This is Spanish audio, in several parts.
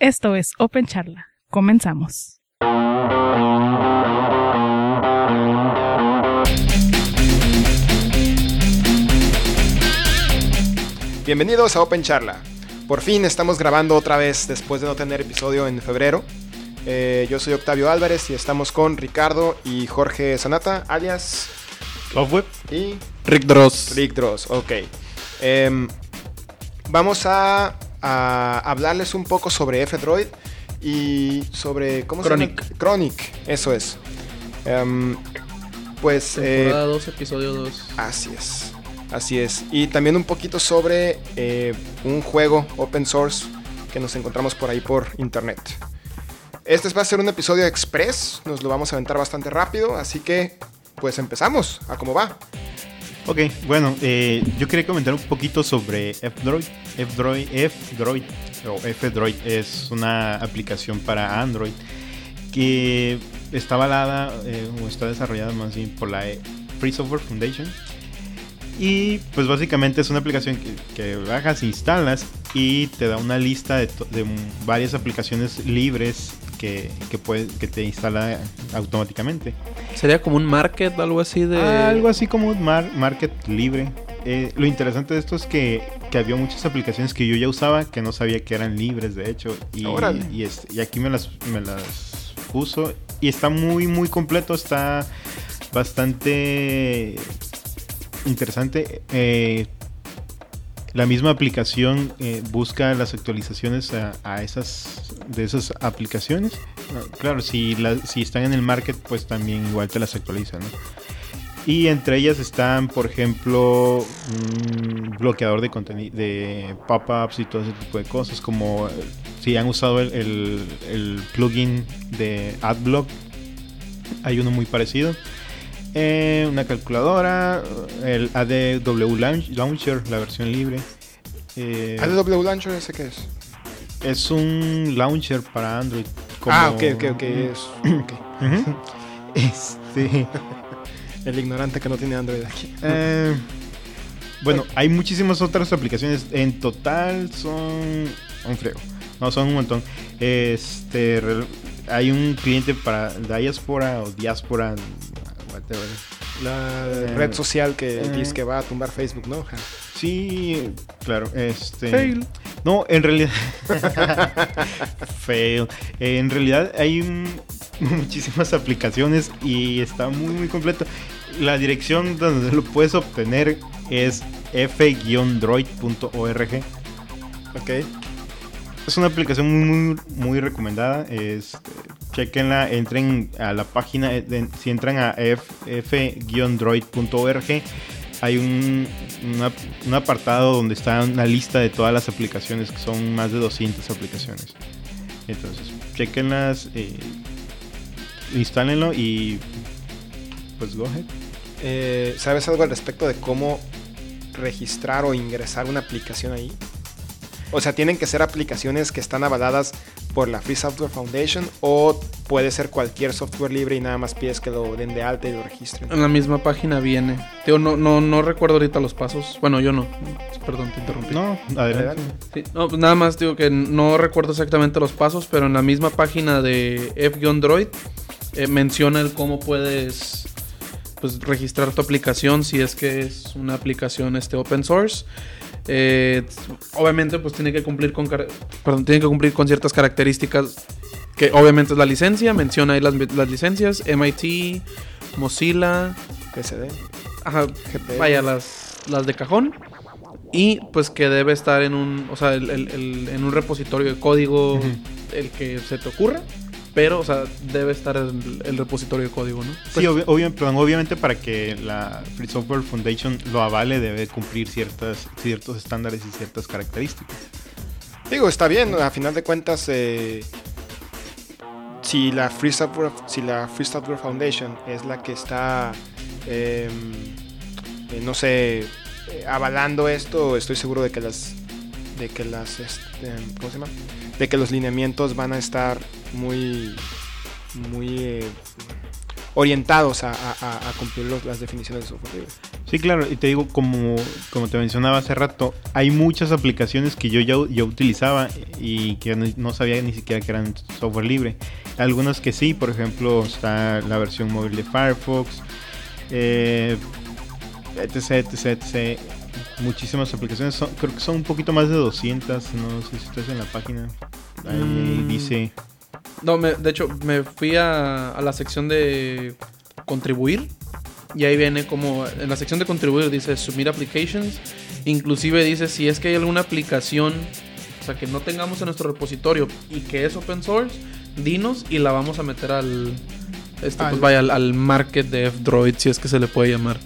Esto es Open Charla. Comenzamos. Bienvenidos a Open Charla. Por fin estamos grabando otra vez después de no tener episodio en febrero. Eh, yo soy Octavio Álvarez y estamos con Ricardo y Jorge Sanata, alias Web y Rick Dross. Rick Dross. Ok. Em, vamos a, a hablarles un poco sobre F-Droid y sobre. ¿Cómo Chronic. se llama? Chronic, eso es. Em, pues. eh, Temporada 2, episodio 2. Así es. Así es. Y también un poquito sobre eh, un juego open source que nos encontramos por ahí por internet. Este va a ser un episodio express. Nos lo vamos a aventar bastante rápido. Así que, pues empezamos. A cómo va. Ok, bueno, eh, yo quería comentar un poquito sobre F-Droid. F-Droid, F-Droid o F-Droid es una aplicación para Android que está avalada eh, o está desarrollada más bien por la eh, Free Software Foundation. Y pues básicamente es una aplicación que, que bajas, instalas y te da una lista de, varias aplicaciones libres que, que, puede- que te instala automáticamente. Sería como un market, algo así de. Algo así como un mar- market libre. Eh, lo interesante de esto es que, que había muchas aplicaciones que yo ya usaba que no sabía que eran libres, de hecho. Y, y, es- y aquí me las, me las uso. Y está muy, muy completo. Está bastante interesante. Eh, la misma aplicación eh, busca las actualizaciones a, esas de esas aplicaciones. Ah, Claro, si, si están en el market, pues también igual te las actualizan. ¿no? Y entre ellas están, por ejemplo, un bloqueador de contenido, de pop-ups y todo ese tipo de cosas, como eh, si han usado el- el plugin de AdBlock, hay uno muy parecido. Eh, una calculadora, el ADW Launch- Launcher, la versión libre. Eh, ADW Launcher, ¿ese qué es? es un launcher para Android. Ah, como- ok, ok, ok. Es, ok. Ujú. Este. El ignorante que no tiene Android aquí. Eh, bueno, hay muchísimas otras aplicaciones. En total son un frego. No, son un montón. Este, hay un cliente para diáspora o diáspora, La Eh, red social que eh. dice que va a tumbar Facebook, ¿no? Ja. Sí, claro. Este. Fail. No, en realidad. Fail. Eh, en realidad hay un- muchísimas aplicaciones y está muy, muy completo. La dirección donde lo puedes obtener es f-droid.org. Ok. Es una aplicación muy, muy, recomendada. Este, chequenla, entren a la página. eh, si entran a f-droid.org, hay un, un apartado donde está una lista de todas las aplicaciones, que son más de 200 aplicaciones. Entonces, chequenlas, eh, instálenlo y pues go ahead. Eh, ¿Sabes algo al respecto de cómo registrar o ingresar una aplicación ahí? O sea, ¿tienen que ser aplicaciones que están avaladas por la Free Software Foundation o puede ser cualquier software libre y nada más pides que lo den de alta y lo registren? En la misma página viene. Tío, no, no, no recuerdo ahorita los pasos. Bueno, yo no. Perdón, te interrumpí. No, adelante. Sí, no, pues nada más digo que no recuerdo exactamente los pasos, pero en la misma página de F-Droid eh, menciona el cómo puedes pues, registrar tu aplicación si es que es una aplicación este, open source. Eh, obviamente pues tiene que cumplir con perdón, tiene que cumplir con ciertas características que obviamente es la licencia, menciona ahí las, las licencias, MIT, Mozilla, PSD, Ajá, GPL. vaya, las, las de cajón. Y pues que debe estar en un, o sea, el- el- el- en un repositorio de código, el que se te ocurra. Pero, o sea, debe estar el, el repositorio de código, ¿no? Sí, obvi- obvia- perdón, obviamente para que la Free Software Foundation lo avale debe cumplir ciertas, ciertos estándares y ciertas características. Digo, está bien, a final de cuentas, eh, si, la Free Software, si la Free Software Foundation es la que está, eh, eh, no sé, eh, avalando esto, estoy seguro de que las, de que las, este. De que los lineamientos van a estar muy, muy eh, orientados a, cumplir las definiciones de software libre. Sí, claro, y te digo, como, como te mencionaba hace rato, hay muchas aplicaciones que yo ya yo utilizaba y que no sabía ni siquiera que eran software libre. Algunas que sí, por ejemplo, está la versión móvil de Firefox, eh, etc, etc, etc. Muchísimas aplicaciones, son- creo que son un poquito más de 200, no sé si estás en la página. Ahí Mm. dice... No, me- de hecho, me fui a, a la sección de contribuir. Y ahí viene como en la sección de contribuir dice submit applications. Inclusive dice si es que hay alguna aplicación, o sea, que no tengamos en nuestro repositorio y que es open source, dinos y la vamos a meter al, este, Al- pues vaya, al, al market de F-Droid, si es que se le puede llamar.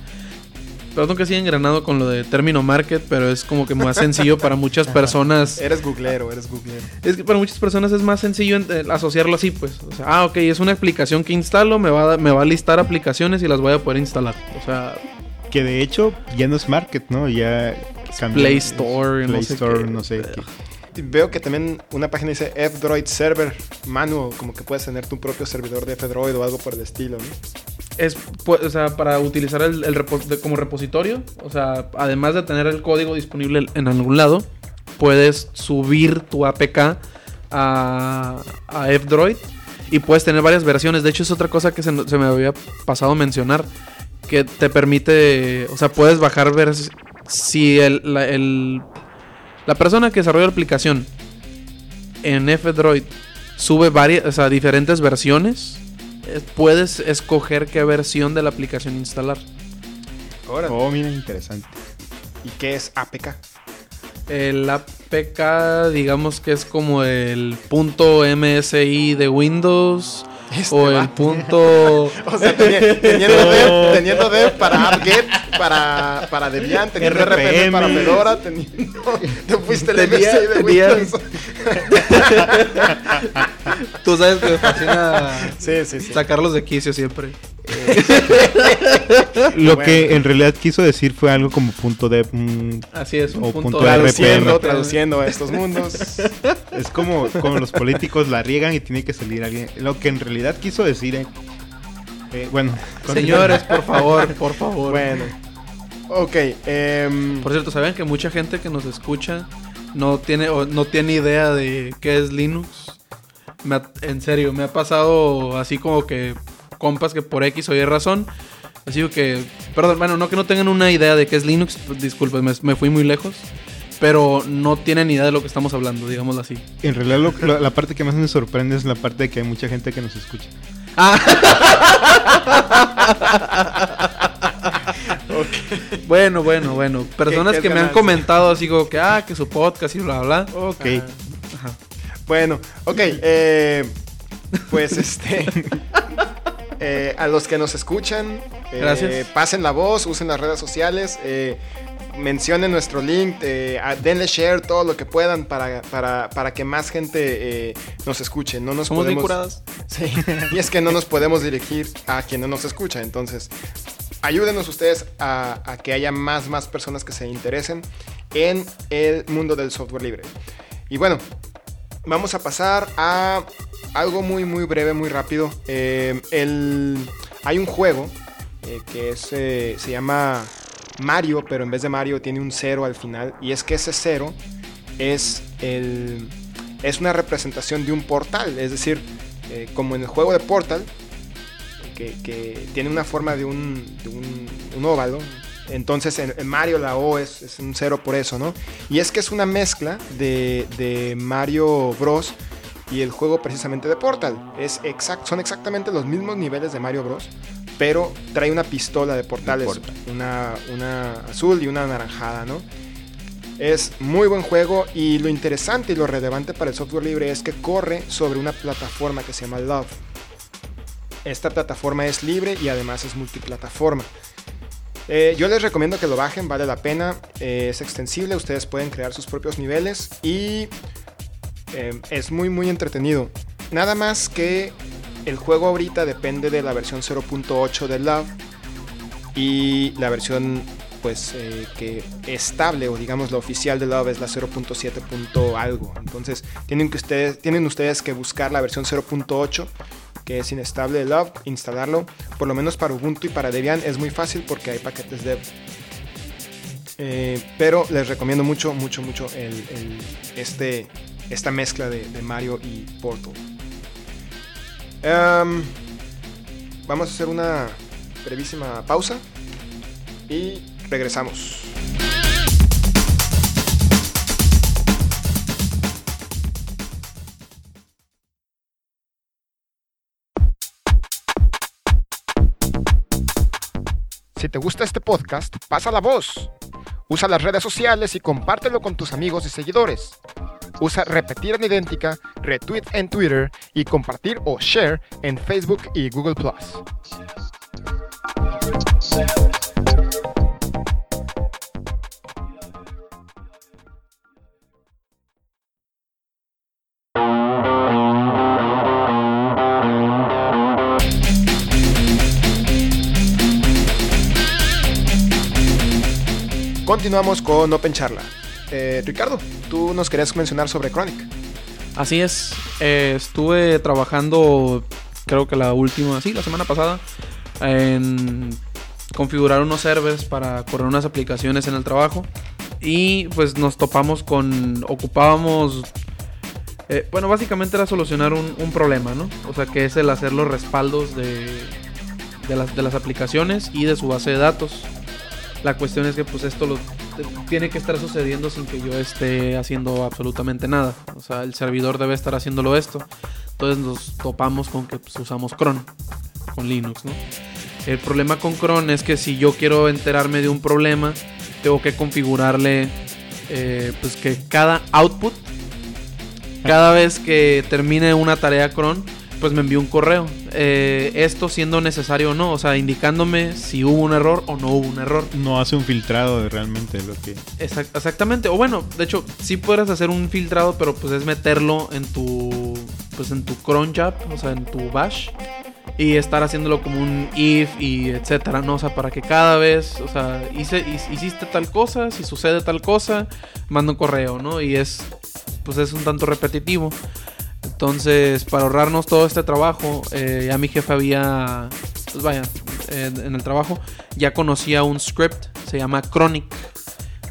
Perdón que siga engranado con lo de término market, pero es como que más sencillo para muchas personas. Eres googlero, eres googlero. Es que para muchas personas es más sencillo en- asociarlo así, pues. O sea, ah, ok, es una aplicación que instalo, me va, a, me va a listar aplicaciones y las voy a poder instalar. O sea, Que de hecho ya no es Market, ¿no? Ya cambió. Play Store, Play no sé Store, qué. no sé qué. Veo que también una página dice F-Droid Server Manual, como que puedes tener tu propio servidor de F-Droid o algo por el estilo, ¿no? Es, pues, o sea, para utilizar el, como repositorio, o sea, además de tener el código disponible en algún lado, puedes subir tu APK a, a F-Droid y puedes tener varias versiones. De hecho, es otra cosa que se, me había pasado mencionar, que te permite, o sea, puedes bajar ver si el, la, el- la persona que desarrolla la aplicación en F-Droid sube varias, o sea, diferentes versiones, puedes escoger qué versión de la aplicación instalar. Ahora, Oh, mira, interesante. ¿y qué es APK? El APK, digamos que es como el punto MSI de Windows Este o el punto... O sea, teni- teniendo dev, teniendo dev para apt-get, para, para Debian, teniendo RPM, RPM. para Fedora, teniendo... Te fuiste el MSI de Windows. Tú sabes que me fascina Sí, sí, sí. sacarlos de quicio siempre. Lo Bueno. que en realidad quiso decir fue algo como punto de... mm, Así es, un O punto, punto Traduciendo, RPM. traduciendo a estos mundos. es como, como los políticos la riegan y tiene que salir alguien. Lo que en realidad quiso decir... eh, eh, bueno, Señores, por favor, por favor. Bueno. Ok, em, Por cierto, ¿sabían que mucha gente que nos escucha no tiene, o no tiene idea de qué es Linux? Me ha- en serio, me ha pasado así como que compas que por X o Y razón. Así que, perdón, bueno, no que no tengan una idea de qué es Linux, disculpen, me, me fui muy lejos. Pero no tienen idea de lo que estamos hablando, digámoslo así. en realidad lo- lo- la parte que más me sorprende es la parte de que hay mucha gente que nos escucha. Bueno, bueno, bueno. Personas que me han comentado así como que, ah, que su podcast y bla, bla. Ok. Ajá. bueno, ok, eh, pues este... eh, a los que nos escuchan, eh, Gracias. pasen la voz, usen las redes sociales, eh, mencionen nuestro link, denle share todo lo que puedan para, para, para que más gente nos escuche. No nos Somos bien podemos, curadas. Sí, y es que no nos podemos dirigir a quien no nos escucha. Entonces, ayúdenos ustedes a, a que haya más, más personas que se interesen en el mundo del software libre. Y bueno, vamos a pasar a algo muy, muy breve, muy rápido. Eh, el, hay un juego eh, que es, eh, se llama Mario, pero en vez de Mario tiene un cero al final. Y es que ese cero es, el, es una representación de un portal. Es decir, como en el juego de Portal, que, que tiene una forma de un, de un, un óvalo. Entonces en, en Mario la O es, es un cero por eso, ¿no? Y es que es una mezcla de, de Mario Bros. Y el juego precisamente de Portal. Es exact, son exactamente los mismos niveles de Mario Bros. Pero trae una pistola de portales, Portal. una, una azul y una anaranjada, ¿no? Es muy buen juego y lo interesante y lo relevante para el software libre es que corre sobre una plataforma que se llama Love. Esta plataforma es libre y además es multiplataforma. Eh, yo les recomiendo que lo bajen, vale la pena, eh, es extensible, ustedes pueden crear sus propios niveles y eh, es muy muy entretenido. Nada más que el juego ahorita depende de la versión 0.8 de Love y la versión pues eh, que estable o digamos la oficial de Love es la 0.7. punto algo. Entonces tienen que ustedes tienen ustedes que buscar la versión 0.8 que es inestable de Love, instalarlo. Por lo menos para Ubuntu y para Debian es muy fácil porque hay paquetes dev. Eh, pero les recomiendo mucho, mucho, mucho el- este, esta mezcla de, de Mario y Portal. Em, vamos a hacer una brevísima pausa y regresamos. Si te gusta este podcast, pasa la voz. Usa las redes sociales y compártelo con tus amigos y seguidores. Usa repetir en idéntica, retweet en Twitter y compartir o share en Facebook y Google ⁇ Continuamos con Open Charla. Eh, Ricardo, tú nos querías mencionar sobre Chronic. Así es. eh, estuve trabajando, creo que la última, sí, la semana pasada, en configurar unos servers para correr unas aplicaciones en el trabajo. Y pues nos topamos con, ocupábamos, eh, bueno, básicamente era solucionar un, problema, ¿no? O sea, que es el hacer los respaldos de, de, las, de las aplicaciones y de su base de datos. La cuestión es que pues esto lo, tiene que estar sucediendo sin que yo esté haciendo absolutamente nada. O sea, el servidor debe estar haciéndolo esto. Entonces nos topamos con que pues, usamos cron con Linux. El problema con cron es que si yo quiero enterarme de un problema, tengo que configurarle eh, pues que cada output, cada vez que termine una tarea cron, pues me envíe un correo. Eh, esto siendo necesario o no, o sea, indicándome si hubo un error o no hubo un error. No hace un filtrado de realmente lo que... Exact- exactamente. O bueno, de hecho, sí puedes hacer un filtrado, pero pues es meterlo en tu. Pues en tu cron job, o sea, en tu bash. Y estar haciéndolo como un if y etcétera, ¿no? O sea, para que cada vez, o sea, hice, hi- hiciste tal cosa, si sucede tal cosa, manda un correo, ¿no? Y es. Pues es un tanto repetitivo. Entonces, para ahorrarnos todo este trabajo, eh, ya mi jefe había. Pues vaya, en, en el trabajo, ya conocía un script, se llama Chronic.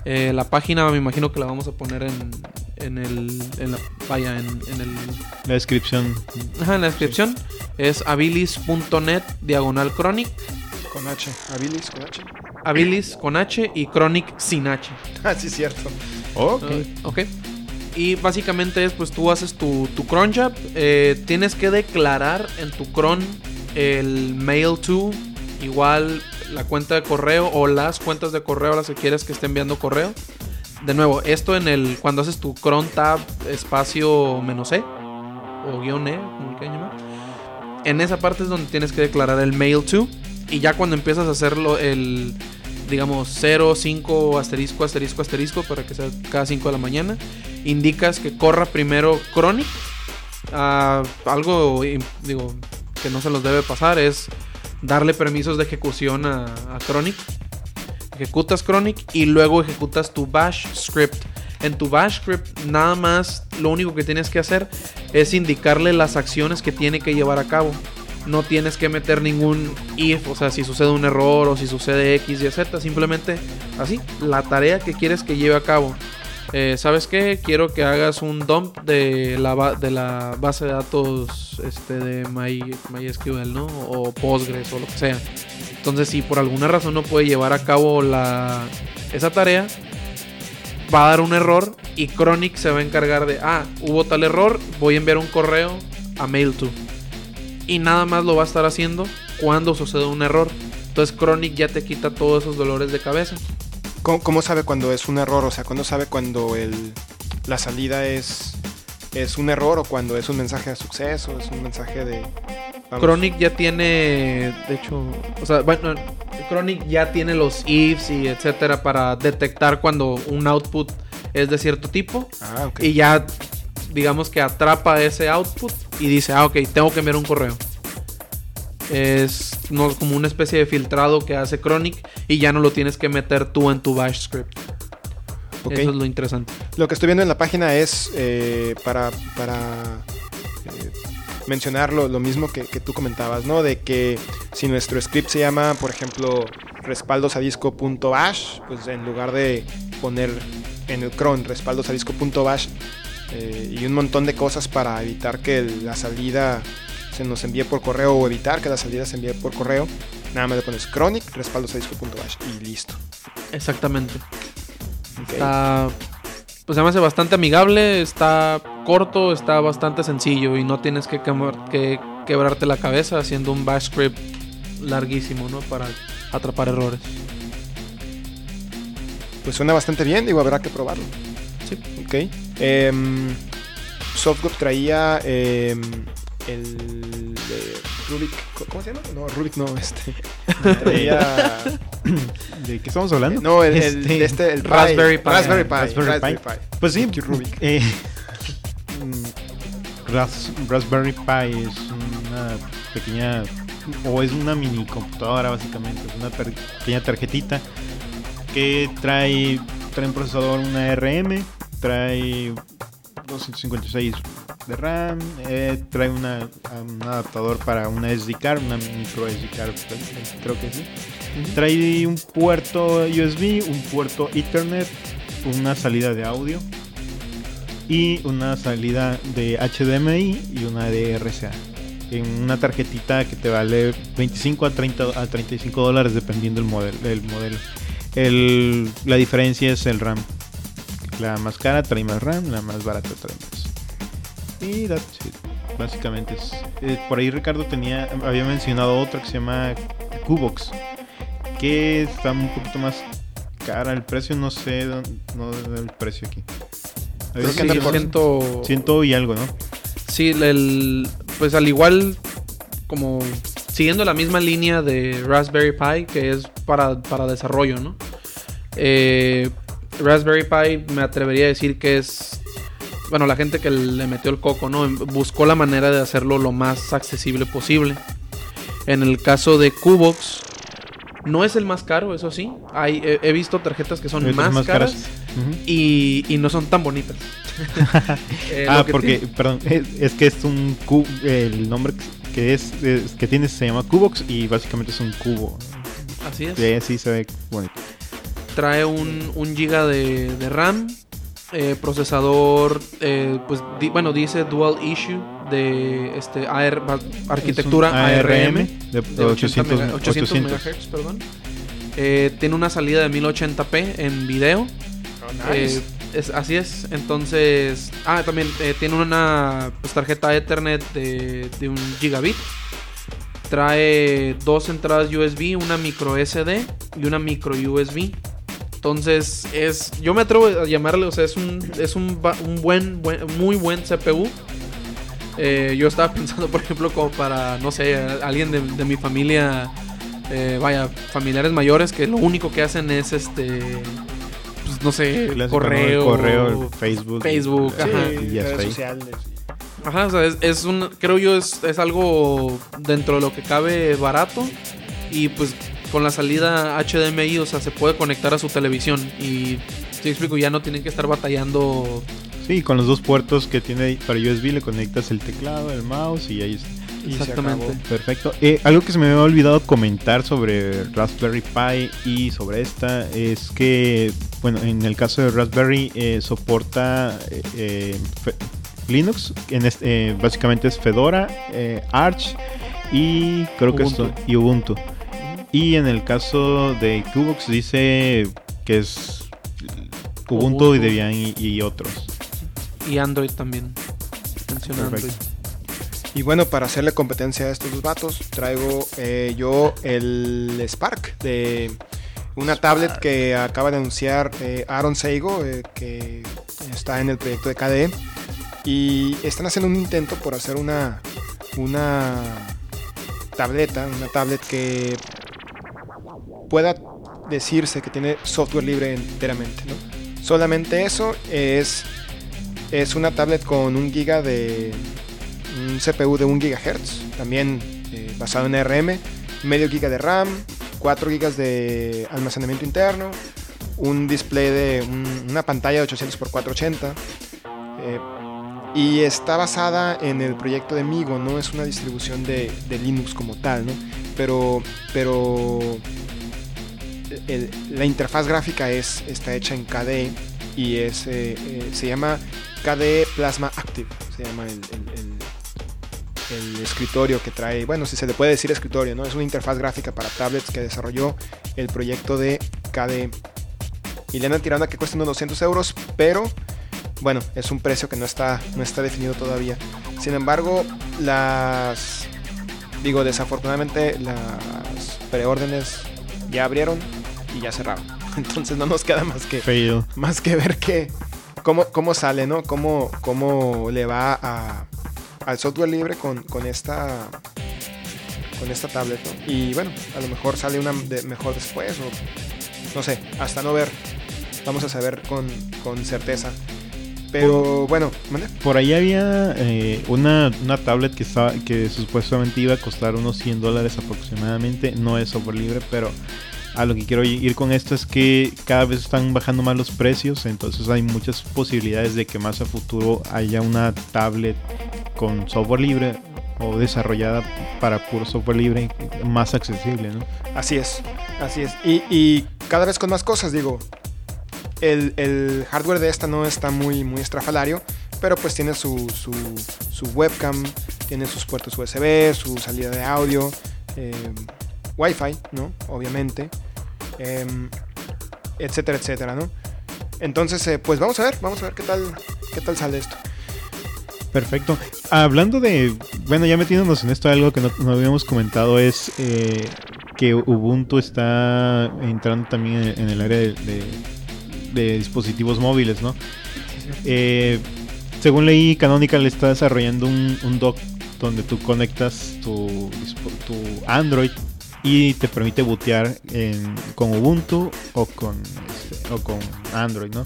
Eh, la página me imagino que la vamos a poner en, en el. En la, vaya, en, en el. La descripción... Ajá, en la descripción. Es habilis.net diagonal chronic. Con H. Habilis con H. Habilis con H y chronic sin H. Ah, sí, cierto. Ok. Ah, ok. Y básicamente es, pues tú haces tu, tu cron job. eh, tienes que declarar en tu cron el mail to, igual la cuenta de correo o las cuentas de correo a las que quieres que esté enviando correo. De nuevo, esto en el cuando haces tu cron tab espacio menos E o guion E, como le quieran llamar. En esa parte es donde tienes que declarar el mail to y ya cuando empiezas a hacerlo el digamos 0, 5, asterisco, asterisco, asterisco, para que sea cada 5 de la mañana, indicas que corra primero Chronic. Ah, algo, digo, que no se los debe pasar es darle permisos de ejecución a, a Chronic. Ejecutas Chronic y luego ejecutas tu bash script. En tu bash script nada más lo único que tienes que hacer es indicarle las acciones que tiene que llevar a cabo. No tienes que meter ningún if, o sea, si sucede un error o si sucede X y Z. Simplemente así, la tarea que quieres que lleve a cabo. Eh, ¿Sabes qué? Quiero que hagas un dump de la, base de datos este, de My, MySQL, ¿no? O Postgres o lo que sea. Entonces, si por alguna razón no puede llevar a cabo la, esa tarea, va a dar un error y Chronic se va a encargar de, ah, hubo tal error, voy a enviar un correo a Mail2. Y nada más lo va a estar haciendo cuando sucede un error. Entonces Chronic ya te quita todos esos dolores de cabeza. ¿Cómo, cómo sabe cuando es un error? O sea, ¿cuándo sabe cuando el, la salida es, es un error o cuando es un mensaje de suceso? Es un mensaje de... vamos, Chronic ya tiene, de hecho, o sea, bueno, Chronic ya tiene los ifs y etcétera para detectar cuando un output es de cierto tipo Ah, ok. y ya, digamos que atrapa ese output y dice, ah, ok, tengo que enviar un correo. Es no, como una especie de filtrado que hace Chronic y ya no lo tienes que meter tú en tu bash script. Eso es lo interesante. Lo que estoy viendo en la página es eh, para, para eh, mencionar lo, lo mismo que, que tú comentabas, ¿no? De que si nuestro script se llama, por ejemplo, respaldosadisco.bash, pues en lugar de poner en el cron respaldosadisco.bash eh, y un montón de cosas para evitar que la salida se nos envíe por correo o evitar que la salida se envíe por correo, nada más le pones chronic respaldosadisco.bash y listo. Exactamente. Está. Pues se me hace bastante amigable, está corto, está bastante sencillo y no tienes que, quemar- que quebrarte la cabeza haciendo un bash script larguísimo, ¿no? Para atrapar errores. Pues suena bastante bien, digo, habrá que probarlo. Sí. Ok. Em, Softgroup traía em, el de Rubik. ¿Cómo se llama? No, Rubik no, este. Traía. ¿De qué estamos hablando? No, el, el, Este, este, el Pi. Raspberry Pi. Raspberry Pi. Raspberry Raspberry Pi. Pi. Pues sí, Rubik. eh, Ras- Raspberry Pi es una pequeña, o es una mini computadora básicamente, es una pequeña tarjetita que trae, trae un procesador, una RM, trae 256 de RAM, eh, trae una, un adaptador para una SD card, una micro SD card, creo que sí. Trae un puerto USB, un puerto Ethernet, una salida de audio y una salida de HDMI y una de RCA. En una tarjetita que te vale 25 a 30 a 35 dólares dependiendo del modelo. El modelo. El- la diferencia es el RAM. La más cara trae más RAM, la más barata trae más. Y that's it. Básicamente es. eh, por ahí Ricardo tenía, había mencionado otra que se llama Cubox que está un poquito más cara el precio, no sé no el precio aquí. Creo que anda por- ciento y algo, ¿no? Sí, el, pues al igual como siguiendo la misma línea de Raspberry Pi que es para, para desarrollo, ¿no? Eh, Raspberry Pi me atrevería a decir que es, bueno, la gente que le metió el coco, ¿no? Buscó la manera de hacerlo lo más accesible posible. En el caso de Cubox, no es el más caro, eso sí. Hay, he, he visto tarjetas que son más, caras, y, y no son tan bonitas. Eh, Ah, porque, tiene- perdón, es, es que es un cubo, el nombre que es, es- que tiene se llama Cubox y básicamente es un cubo. Así es. Sí, sí se ve bonito. Trae un, un giga de, de RAM. eh, procesador, eh, pues di- bueno, dice dual issue de este AR, arquitectura ARM, de, de 800, 800, 800 MHz, perdón. Eh, tiene una salida de 1080p en video. Oh, nice. Eh, es, así es. Entonces. Ah, también eh, tiene una pues, tarjeta Ethernet de, de un gigabit. Trae dos entradas USB, una micro SD y una micro USB. Entonces es. Yo me atrevo a llamarle. O sea, es un. Es un, ba- un buen, buen- muy buen CPU. Eh, yo estaba pensando, por ejemplo, como para, no sé, alguien de, de mi familia, eh, vaya, familiares mayores que lo único que hacen es este, pues no sé, correo, correo, Facebook. Facebook, ajá. y redes sociales. Ajá, o sea, es, es un, creo yo es, es algo dentro de lo que cabe barato y pues con la salida HDMI, o sea, se puede conectar a su televisión y, te explico, ya no tienen que estar batallando. Sí, con los dos puertos que tiene para USB le conectas el teclado, el mouse y ahí está. Exactamente. Perfecto. Eh, algo que se me había olvidado comentar sobre Raspberry Pi y sobre esta es que, bueno, en el caso de Raspberry eh, soporta eh, eh, Linux, en este, eh, básicamente es Fedora, eh, Arch y creo que esto y Ubuntu. Y en el caso de Cubox dice que es Ubuntu, Ubuntu. y Debian y, y otros. Y Android también. Menciona Perfecto. Android. Y bueno, para hacerle competencia a estos dos vatos, traigo eh, yo el Spark de una tablet que acaba de anunciar eh, Aaron Seigo, eh, que está en el proyecto de KDE. Y están haciendo un intento por hacer una, una tableta, una tablet que pueda decirse que tiene software libre enteramente. ¿no? Solamente eso es, es una tablet con un giga de un CPU de 1 GHz, también eh, basado en ARM, medio giga de RAM, 4 gigas de almacenamiento interno, un display de un- una pantalla de 800 x 480, eh, Y está basada en el proyecto de Migo, no es una distribución de, Linux como tal, ¿no? Pero, pero la interfaz gráfica es, está hecha en KDE y es, eh, eh, se llama KDE Plasma Active, se llama el escritorio que trae, bueno, si se le puede decir escritorio, ¿no? Es una interfaz gráfica para tablets que desarrolló el proyecto de KDE. Y le andan tirando a que cuesta unos 200 euros, pero bueno, es un precio que no está, no está definido todavía. Sin embargo, las. Digo, desafortunadamente las preórdenes ya abrieron y ya cerraron. Entonces no nos queda más que, más que ver que, cómo, cómo sale, ¿no? Cómo, cómo le va a, al software libre con, con esta con esta tablet, ¿no? Y bueno, a lo mejor sale una de- mejor después o no sé, hasta no ver. Vamos a saber con, con certeza. Pero bueno. Por ahí había eh, una, una tablet que, estaba, que supuestamente iba a costar unos 100 dólares aproximadamente. No es software libre, pero a lo que quiero ir con esto es que cada vez están bajando más los precios. Entonces hay muchas posibilidades de que más a futuro haya una tablet con software libre o desarrollada para puro software libre más accesible, ¿no? Así es, así es. Y, y cada vez con más cosas, digo. El, hardware de esta no está muy, muy estrafalario, pero pues tiene su, su, webcam, tiene sus puertos USB, su salida de audio, eh, Wi-Fi, ¿no? Obviamente, em, etcétera, etcétera, ¿no? Entonces, eh, pues vamos a ver, vamos a ver qué tal, qué tal sale esto. Perfecto. Hablando de, bueno, ya metiéndonos en esto, algo que no, no habíamos comentado es eh, que Ubuntu está entrando también en, el área de- de dispositivos móviles, ¿no? Eh, según leí, Canonical está desarrollando un, dock donde tú conectas tu, Android y te permite bootear en- con Ubuntu o con, este, o con Android, ¿no?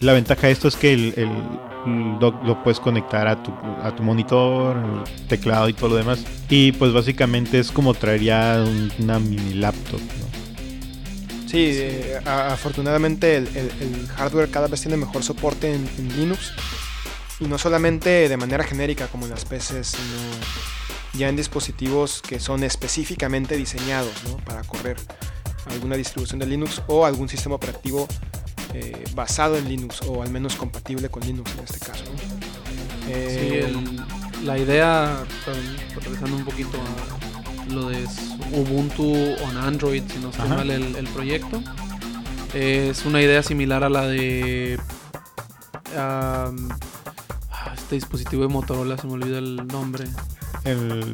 La ventaja de esto es que el, el- dock lo puedes conectar a tu, a tu monitor, el teclado y todo lo demás. Y pues básicamente es como traería un- una mini laptop, ¿no? Sí, eh, a- afortunadamente el, el- el hardware cada vez tiene mejor soporte en, en Linux. Y no solamente de manera genérica como en las PCs, sino ya en dispositivos que son específicamente diseñados ¿no? para correr alguna distribución de Linux o algún sistema operativo eh, basado en Linux o al menos compatible con Linux en este caso. ¿no? Sí, Eh, el- la idea, regresando un poquito a lo de Ubuntu on Android, si no estoy mal el, el proyecto, es una idea similar a la de ah, este dispositivo de Motorola, se me olvida el nombre. El,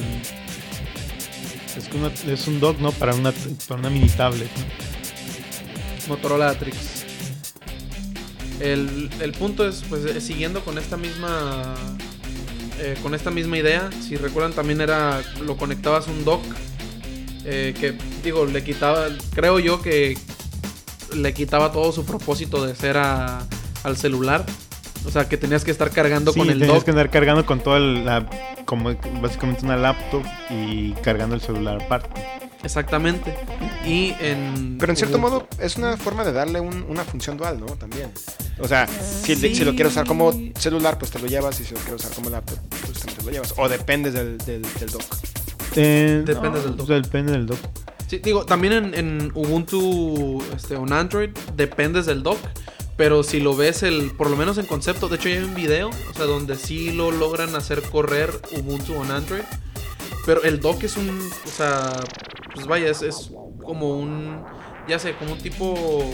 es, una- es un dock, ¿no? Para una, para una mini tablet, ¿no? Motorola Atrix. El, el punto es, pues, siguiendo con esta misma. Eh, con esta misma idea. Si recuerdan, también era. Lo conectabas a un dock. eh, que, digo, le quitaba. Creo yo que. Le quitaba todo su propósito de ser a- al celular. O sea, que tenías que estar cargando Sí, con el tenías dock. que andar cargando con toda la... Como básicamente una laptop y cargando el celular aparte. Exactamente. Y en. Pero en cierto modo es una forma de darle un- una función dual, ¿no? También. O sea, si, si lo quieres usar como celular, pues te lo llevas. Y si lo quieres usar como laptop, pues también te lo llevas. O dependes del, del, del dock. Eh, Depende no, del dock. pues Depende del dock. Sí, digo, también en, en Ubuntu, este, en Android, dependes del dock. Pero si lo ves, el, por lo menos en concepto, de hecho hay un video, o sea, donde sí lo logran hacer correr Ubuntu en Android. Pero el dock es un, o sea, pues vaya, es, es como un, ya sé, como un tipo...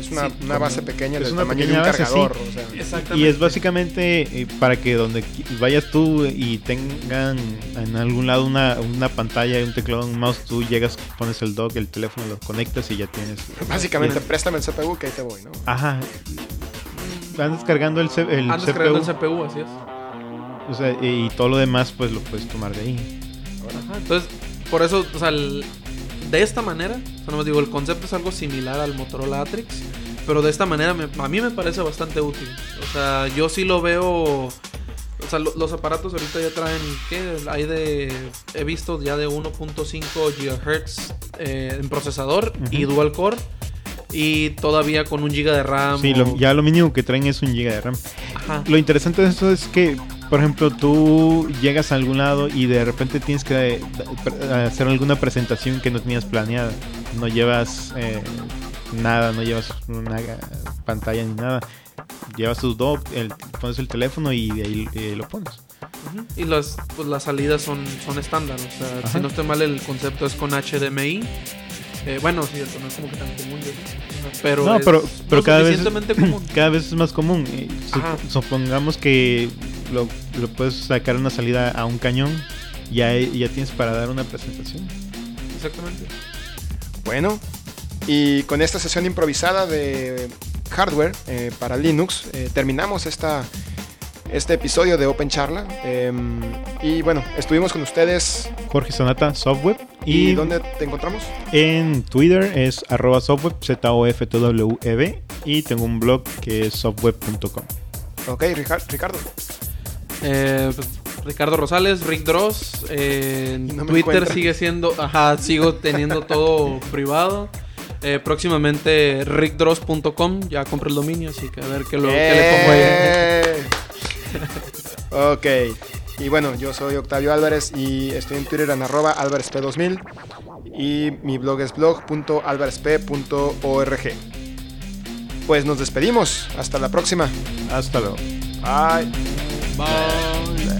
Es una, Sí, una base pequeña es del una tamaño de un base, cargador. sí. O sea, Exactamente. Y es básicamente eh, para que donde vayas tú y tengan en algún lado una, una pantalla y un teclado, un mouse, tú llegas, pones el dock, el teléfono, lo conectas y ya tienes. básicamente, préstame el CPU que ahí te voy, ¿no? Ajá. Andas cargando el, el Antes CPU. creando el CPU, así es. o sea, y todo lo demás, pues lo puedes tomar de ahí. Ajá, entonces, por eso, o sea, el- de esta manera, o sea, no digo, el concepto es algo similar al Motorola Atrix, pero de esta manera me- a mí me parece bastante útil. O sea, yo sí lo veo, o sea, lo- los aparatos ahorita ya traen, ¿qué? Hay de, he visto ya de 1.5 GHz eh, en procesador y dual core. y todavía con un giga de RAM. Sí, o- lo- ya lo mínimo que traen es un giga de RAM. Ajá. Lo interesante de esto es que, por ejemplo, tú llegas a algún lado y de repente tienes que eh, hacer alguna presentación que no tenías planeada. No llevas eh, nada, no llevas una pantalla ni nada. Llevas tu dock, el, pones el teléfono y de ahí eh, lo pones. Y las, pues, las salidas son, son estándar. O sea, Ajá. si no estoy mal, el concepto es con HDMI. Eh, bueno, sí, cierto, no es como que tan común. Pero no, es pero, pero cada vez común. cada vez es más común. Eh, sup- Ajá. supongamos que lo, lo puedes sacar una salida a un cañón, ya, ya tienes para dar una presentación. Exactamente. Bueno, y con esta sesión improvisada de hardware eh, para Linux, eh, terminamos esta, este episodio de Open Charla. Em, y bueno, estuvimos con ustedes. Jorge Sonata, Softweb. ¿Y, Y, dónde te encontramos? en Twitter es arroba softweb, z o f t w e b Y tengo un blog que es softweb.com. Ok, Ricardo. Eh, pues, Ricardo Rosales, Rick Dross. eh, en no me Twitter encuentran. sigue siendo. Ajá, sigo teniendo todo privado. Eh, próximamente rickdross.com. Ya compré el dominio, así que a ver qué, lo, qué le pongo ahí. ¡Eh! ok. Y bueno, yo soy Octavio Álvarez y estoy en Twitter en arroba álvarezp2000 y mi blog es blog.álvarezp.org. Pues nos despedimos. Hasta la próxima. Hasta luego. Bye. Bye.